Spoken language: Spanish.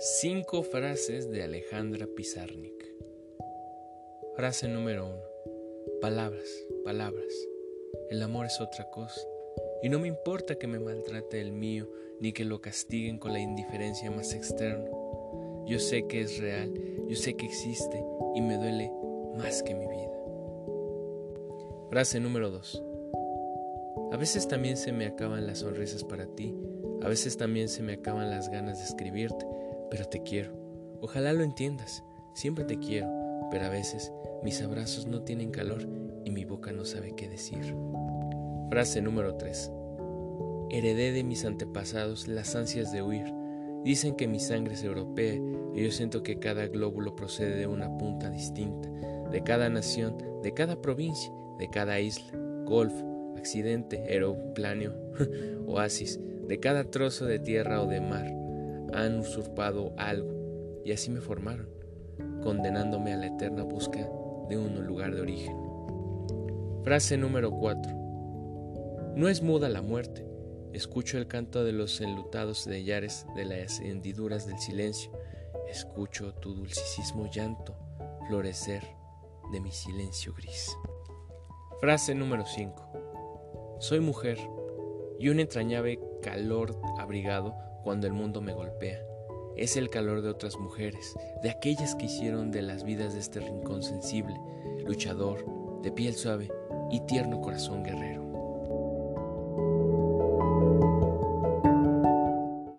Cinco frases de Alejandra Pizarnik. Frase número uno. Palabras, palabras. El amor es otra cosa. Y no me importa que me maltrate el mío, ni que lo castiguen con la indiferencia más externa. Yo sé que es real, yo sé que existe y me duele más que mi vida. Frase número dos. A veces también se me acaban las sonrisas para ti, a veces también se me acaban las ganas de escribirte, pero te quiero. Ojalá lo entiendas, siempre te quiero, pero a veces mis abrazos no tienen calor y mi boca no sabe qué decir. Frase número 3. Heredé de mis antepasados las ansias de huir. Dicen que mi sangre es europea y yo siento que cada glóbulo procede de una punta distinta, de cada nación, de cada provincia, de cada isla, golfo, accidente, aeropláneo, oasis, de cada trozo de tierra o de mar han usurpado algo y así me formaron, condenándome a la eterna busca de un lugar de origen. Frase número 4. No es muda la muerte. Escucho el canto de los enlutados de Yares de las hendiduras del silencio. Escucho tu dulcisísimo llanto florecer de mi silencio gris. Frase número 5. Soy mujer y un entrañable calor abrigado cuando el mundo me golpea. Es el calor de otras mujeres, de aquellas que hicieron de las vidas de este rincón sensible, luchador, de piel suave y tierno corazón guerrero.